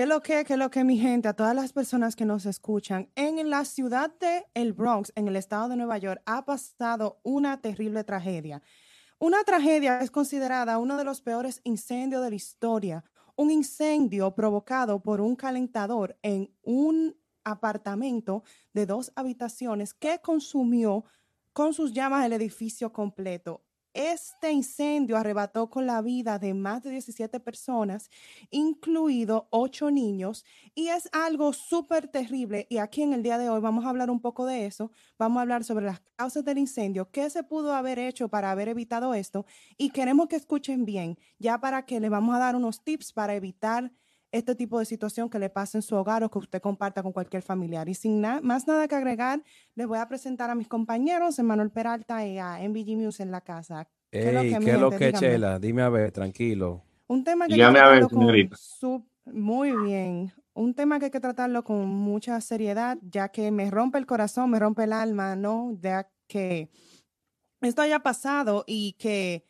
¿Qué lo que, qué lo que, mi gente, a todas las personas que nos escuchan? En la ciudad de El Bronx, en el estado de Nueva York, ha pasado una terrible tragedia. Una tragedia es considerada uno de los peores incendios de la historia. Un incendio provocado por un calentador en un apartamento de dos habitaciones que consumió con sus llamas el edificio completo. Este incendio arrebató con la vida de más de 17 personas, incluido ocho niños, y es algo súper terrible. Y aquí en el día de hoy vamos a hablar un poco de eso. Vamos a hablar sobre las causas del incendio, qué se pudo haber hecho para haber evitado esto. Y queremos que escuchen bien, ya para que le vamos a dar unos tips para evitar este tipo de situación que le pase en su hogar o que usted comparta con cualquier familiar. Y sin más nada que agregar, les voy a presentar a mis compañeros, Emanuel Peralta y a MVG Muse en la casa. ¿Qué es lo que, Chela? Dime a ver, tranquilo. Un tema que hay que a ver, con muy bien. Un tema que hay que tratarlo con mucha seriedad, ya que me rompe el corazón, me rompe el alma, ¿no? Ya que esto haya pasado y que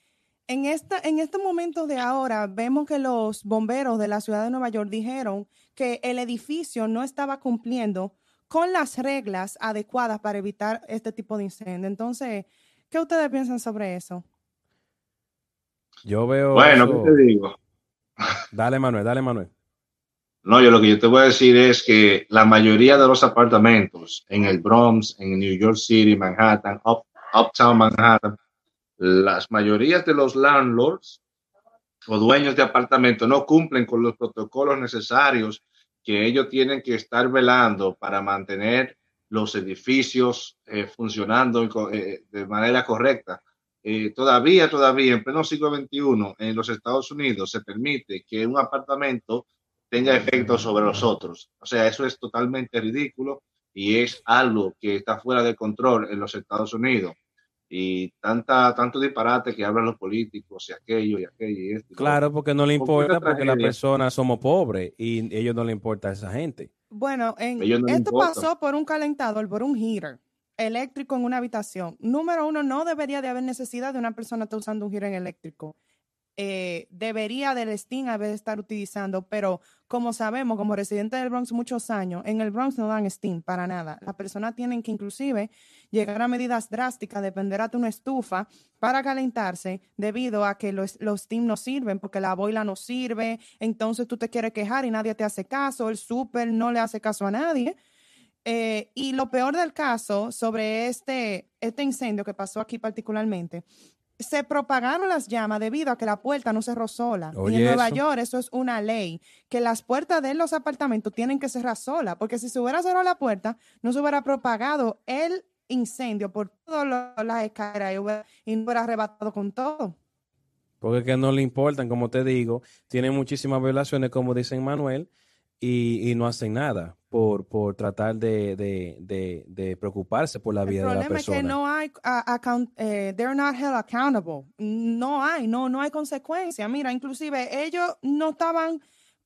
en, esta, en este momento de ahora vemos que los bomberos de la ciudad de Nueva York dijeron que el edificio no estaba cumpliendo con las reglas adecuadas para evitar este tipo de incendio. Entonces, ¿qué ustedes piensan sobre eso? Yo veo. Bueno, ¿qué te digo? Dale, Manuel, dale, Manuel. No, yo lo que yo te voy a decir es que la mayoría de los apartamentos en el Bronx, en New York City, Manhattan, Uptown Manhattan, las mayorías de los landlords o dueños de apartamentos no cumplen con los protocolos necesarios que ellos tienen que estar velando para mantener los edificios eh, funcionando eh, de manera correcta. Eh, todavía, todavía, en pleno siglo XXI, en los Estados Unidos se permite que un apartamento tenga efectos sobre los otros. O sea, eso es totalmente ridículo y es algo que está fuera de control en los Estados Unidos y tanta, tanto disparate que hablan los políticos y aquello y aquello y esto. claro, porque no le importa, porque las personas somos pobres y a ellos no le importa a esa gente. Bueno, en, esto pasó por un calentador, por un heater eléctrico en una habitación. Número uno, no debería de haber necesidad de una persona estar usando un heater eléctrico. Eh, debería del Steam haber estar utilizando, pero como sabemos, como residente del Bronx muchos años, en el Bronx no dan Steam para nada. Las personas tienen que inclusive llegar a medidas drásticas, depender de una estufa para calentarse debido a que los, los Steam no sirven porque la boila no sirve, entonces tú te quieres quejar y nadie te hace caso, el súper no le hace caso a nadie. Eh, y lo peor del caso sobre este, este incendio que pasó aquí particularmente se propagaron las llamas debido a que la puerta no cerró sola. y en Nueva York eso es una ley, que las puertas de los apartamentos tienen que cerrar sola, porque si se hubiera cerrado la puerta, no se hubiera propagado el incendio por todas las escaleras y, no hubiera arrebatado con todo. Porque que no le importan, como te digo, tienen muchísimas violaciones, como dice Manuel, y, no hacen nada por, por tratar de, de, de, preocuparse por la vida de la persona. El problema es que no hay, account, eh, they're not held accountable. No hay, no, no hay consecuencia. Mira, inclusive ellos no estaban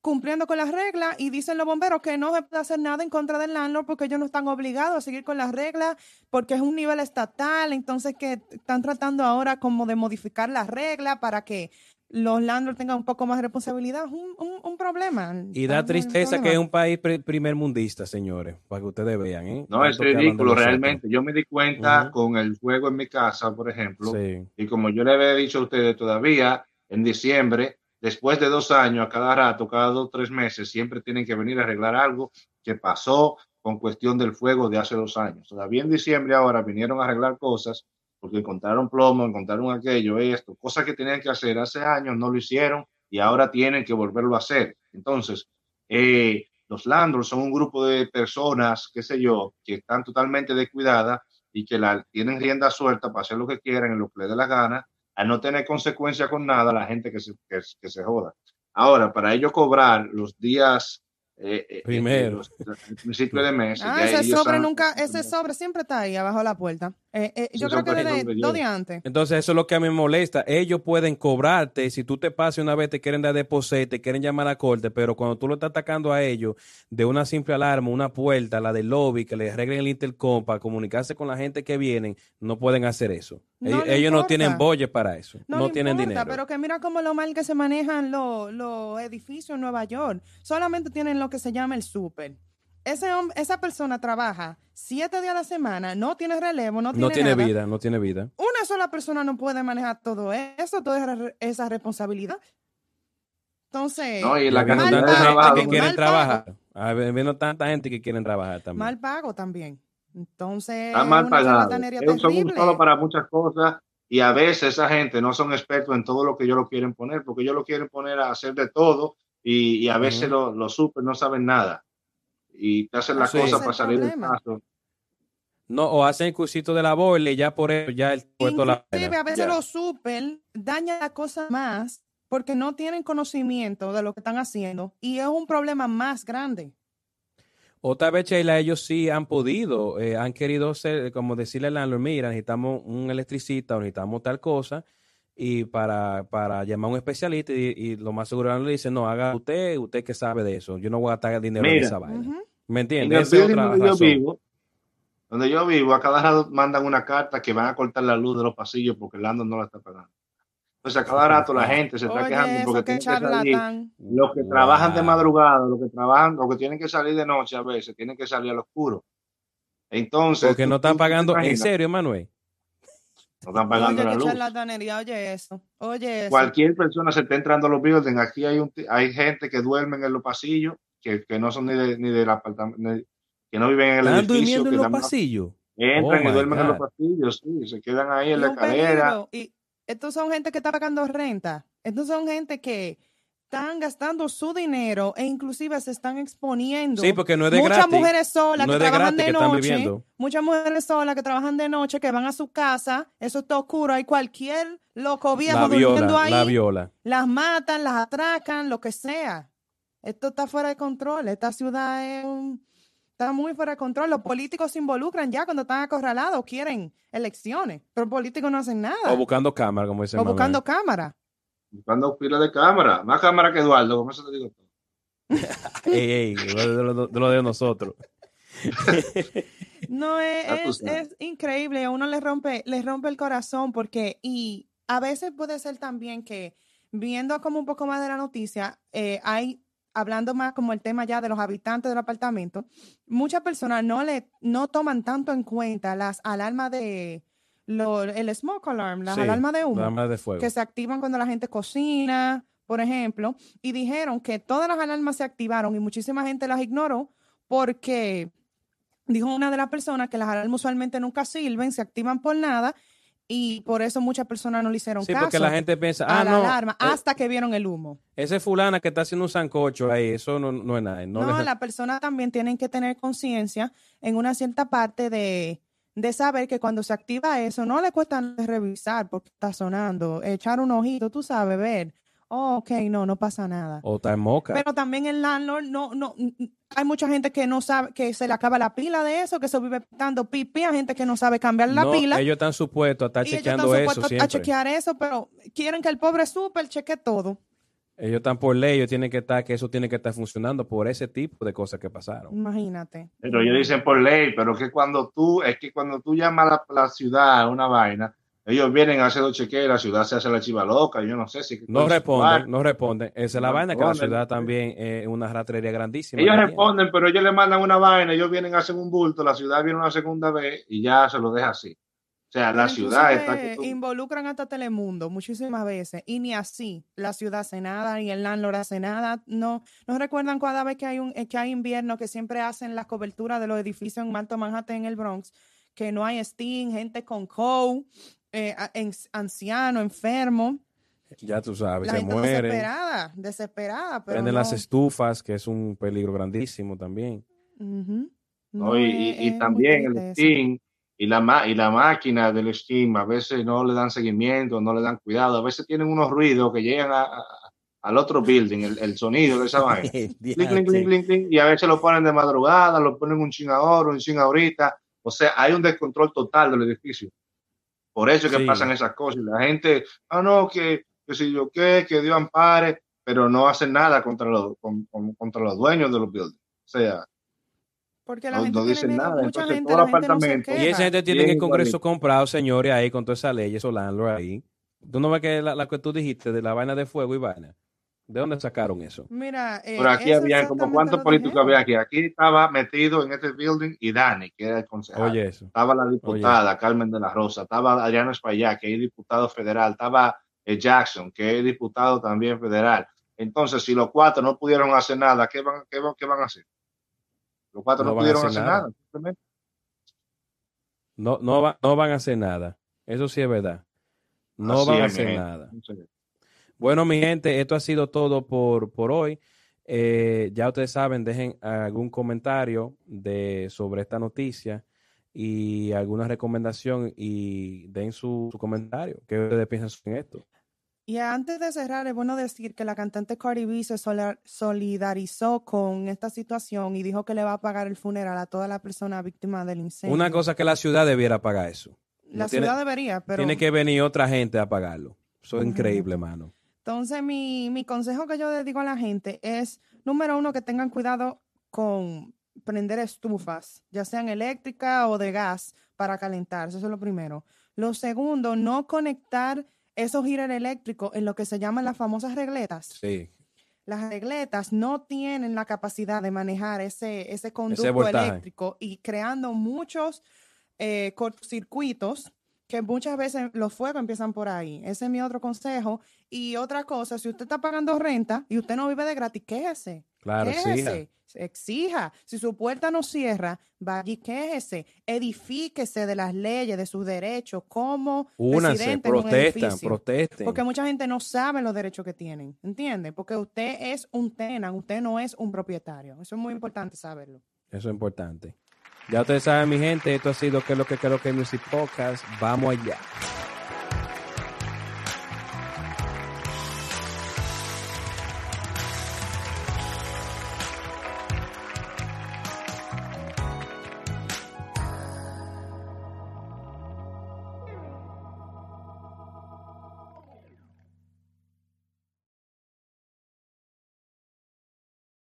cumpliendo con las reglas y dicen los bomberos que no se puede hacer nada en contra del landlord porque ellos no están obligados a seguir con las reglas porque es un nivel estatal, entonces que están tratando ahora como de modificar las reglas para que los landlords tengan un poco más de responsabilidad, es un, un, problema. Y da tristeza que es un país primer mundista, señores, para que ustedes vean. ¿eh? No, es ridículo realmente. Yo me di cuenta con el juego en mi casa, por ejemplo, y como yo le había dicho a ustedes todavía, en diciembre, después de dos años, a cada rato, cada dos o tres meses, siempre tienen que venir a arreglar algo que pasó con cuestión del fuego de hace dos años. Todavía en diciembre ahora vinieron a arreglar cosas porque encontraron plomo, encontraron aquello, esto, cosas que tenían que hacer hace años, no lo hicieron y ahora tienen que volverlo a hacer. Entonces, eh, los landlords son un grupo de personas, qué sé yo, que están totalmente descuidadas y que la, tienen rienda suelta para hacer lo que quieran en lo que les dé la gana a no tener consecuencia con nada la gente que se, que, se joda. Ahora, para ellos cobrar los días eh, eh, Primero. el principio de mes. Ah, ese sobre nunca, ese sobre siempre está ahí abajo de la puerta. Eh, eh, yo creo que desde dos de días antes. Entonces, eso es lo que a mí me molesta. Ellos pueden cobrarte. Si tú te pasas una vez, te quieren dar deposito, te quieren llamar a la corte, pero cuando tú lo estás atacando a ellos de una simple alarma, una puerta, la del lobby, que les arreglen el intercom para comunicarse con la gente que vienen, no pueden hacer eso. No ellos no tienen bolle para eso. No, tienen importa, dinero. Pero que mira cómo lo mal que se manejan los, los edificios en Nueva York. Solamente tienen lo que se llama el súper. Ese hom- esa persona trabaja siete días a la semana, no tiene relevo, no tiene, no tiene nada. vida, no tiene vida. Una sola persona no puede manejar todo eso, toda esa, responsabilidad. Entonces, No, y la cantidad de trabajo. gente que quieren mal trabajar. Habiendo tanta gente que quieren trabajar también. mal pago también. Entonces, Está mal pagado. son un terrible. solo para muchas cosas y a veces esa gente no son expertos en todo lo que ellos lo quieren poner, porque ellos lo quieren poner a hacer de todo y, y a veces Ujú. los los super no saben nada y te hacen las Sí. cosas para el salir del paso. No, o hacen el cursito de la bola y ya por eso ya el puesto la Inclusive a veces Ya. los super dañan la cosa más porque no tienen conocimiento de lo que están haciendo y es un problema más grande. Otra vez, Sheila, ellos sí han podido, eh, han querido ser, como decirle al landlord, mira, necesitamos un electricista o necesitamos tal cosa, y para, para llamar a un especialista, y, y lo más seguro le dice, no, haga usted, usted que sabe de eso, yo no voy a gastar dinero en Mira. esa vaina. ¿Me En entiendes? otra donde yo vivo, donde yo vivo, a cada rato mandan una carta que van a cortar la luz de los pasillos porque el landlord no la está pagando. Entonces a cada rato la gente se está Oye, quejando porque que tiene que salir. Los que trabajan de madrugada, los que trabajan, los que tienen que salir de noche a veces, tienen que salir al oscuro. Entonces. Porque no están pagando, en serio, Manuel. No están pagando Oye, la luz. charlatanería, oye eso. Oye eso. Cualquier persona se está entrando a los buildings. Aquí hay un, hay gente que duermen en los pasillos, que, que no son ni, de, ni del apartamento, que no viven en el Están edificio. durmiendo en que los pasillos. Entran Oh, y duermen en los God. pasillos, sí, se quedan ahí en Y la escalera. Y estos son gente que está pagando renta. Estos son gente que están gastando su dinero e inclusive se están exponiendo. Sí, porque no es de muchas gratis. mujeres solas No que es de trabajan de noche, muchas mujeres solas que trabajan de noche, que van a su casa, eso está oscuro, hay cualquier loco viejo La durmiendo viola, ahí, la viola. las matan, las atracan, lo que sea. Esto está fuera de control, esta ciudad es un- está muy fuera de control. Los políticos se involucran ya cuando están acorralados, quieren elecciones, pero los políticos no hacen nada. O buscando cámara, como dice O buscando cámara. Buscando pila de cámara. Más cámara que Eduardo, como eso te digo. Ey, ey, de lo de, lo de nosotros. No, es, sabes. es increíble, a uno le rompe, le rompe el corazón porque, y a veces puede ser también que viendo como un poco más de la noticia, eh, hay, hablando más como el tema ya de los habitantes del apartamento, muchas personas no le, no toman tanto en cuenta las alarmas de, lo, el smoke alarm, las Sí, alarmas de humo la de fuego. que se activan cuando la gente cocina, por ejemplo, y dijeron que todas las alarmas se activaron y muchísima gente las ignoró porque dijo una de las personas que las alarmas usualmente nunca sirven, se activan por nada y por eso muchas personas no le hicieron Sí, caso porque la gente piensa, a ah, la no, alarma eh, hasta que vieron el humo. ese fulana que está haciendo un sancocho ahí, eso no, no es nada. No, No, le- las personas también tienen que tener conciencia en una cierta parte de, de saber que cuando se activa eso, no le cuesta revisar porque está sonando, echar un ojito, tú sabes, ver. Oh, ok, no, no pasa nada. O está en moca. Pero también el landlord, no, no, hay mucha gente que no sabe, que se le acaba la pila de eso, que se vive dando pipi, hay gente que no sabe cambiar la no, pila. ellos están supuestos a estar y ellos chequeando están eso siempre. a chequear eso, pero quieren que el pobre super cheque todo. Ellos están por ley, ellos tienen que estar, que eso tiene que estar funcionando por ese tipo de cosas que pasaron. Imagínate. Pero ellos dicen por ley, pero que cuando tú, es que cuando tú llamas a la, la ciudad a una vaina, ellos vienen a hacer los chequeos, la ciudad se hace la chiva loca, yo no sé si... No responden, no responden. Esa es la No vaina, que la ciudad también es una ratrería grandísima. Ellos tiene. responden, pero ellos le mandan una vaina, ellos vienen a hacer un bulto, la ciudad viene una segunda vez y ya se lo deja así. O sea, la ciudad está... inclusive que tú- involucran hasta Telemundo muchísimas veces y ni así la ciudad hace nada ni el landlord hace nada. No, no recuerdan cada vez que hay un que hay invierno que siempre hacen las coberturas de los edificios en Alto Manhattan en el Bronx que no hay steam, gente con cold, eh, en- anciano, enfermo, Ya tú sabes, la se mueren. desesperada, desesperada, pero Prenden no. las estufas, que es un peligro grandísimo también. ¿no? No, y, es- y- y es también el eso. Steam y la, ma- y la máquina del Steam a veces no le dan seguimiento, no le dan cuidado, a veces tienen unos ruidos que llegan a- a- al otro building, el, el sonido de esa vaina. Y a veces lo ponen de madrugada, lo ponen un ching ahora, un ching ahorita, O sea, hay un descontrol total del edificio. Por eso es que Sí. pasan esas cosas. Y la gente, ah, no, que, que si yo qué, que Dios ampare, pero no hacen nada contra los, con- con- contra los dueños de los buildings. O sea, Porque la No- gente no dicen nada, mucha entonces gente, todo la el gente no se apartamento-. Y esa gente tiene Bien el Congreso comprado, señores, ahí con toda esa ley, esos landlords ahí. ¿Tú no ves que la, la que tú dijiste de la vaina de fuego y vaina? ¿De dónde sacaron eso? Mira, eh, Pero aquí había como cuántos políticos había aquí. Aquí estaba metido en este building y Dani, que era el concejal. Oye, eso. Estaba la diputada Carmen de la Rosa, estaba Adriano Espaillá, que es diputado federal, estaba eh, Jackson, que es diputado también federal. Entonces, si los cuatro no pudieron hacer nada, ¿qué van, qué van, qué van a hacer? Los cuatro No no, van a pudieron hacer hacer nada. nada. simplemente. No, no, va- no van a hacer nada. Eso sí es verdad. No Así van a hacer nada. Bueno, mi gente, esto ha sido todo por, por hoy. Eh, ya ustedes saben, dejen algún comentario de, sobre esta noticia y alguna recomendación y den su, su comentario. ¿Qué ustedes piensan sobre esto? Y antes de cerrar, es bueno decir que la cantante Cardi B se solidarizó con esta situación y dijo que le va a pagar el funeral a toda la persona víctima del incendio. Una cosa que la ciudad debiera pagar eso. La No tiene- ciudad debería, pero... Tiene que venir otra gente a pagarlo. Eso es increíble, mano. Entonces, mi, mi consejo que yo le digo a la gente es, número uno, que tengan cuidado con prender estufas, ya sean eléctricas o de gas, para calentarse. Eso es lo primero. Lo segundo, no conectar esos heater eléctricos en lo que se llaman las famosas regletas. Sí. Las regletas no tienen la capacidad de manejar ese, ese conducto eléctrico y creando muchos eh, cortocircuitos que muchas veces los fuegos empiezan por ahí. Ese es mi otro consejo. Y otra cosa, si usted está pagando renta y usted no vive de gratis, quéjese. Claro, quéjese, exija. Si su puerta no cierra, vaya y quéjese. Edifíquese de las leyes, de sus derechos, como Únanse, protestan, protesten. Porque mucha gente no sabe los derechos que tienen, ¿entiende? Porque usted es un tenant, usted no es un propietario. Eso es muy importante saberlo. Eso es importante. Ya ustedes saben, mi gente, esto ha sido que es lo que creo que Music Podcast. Vamos allá.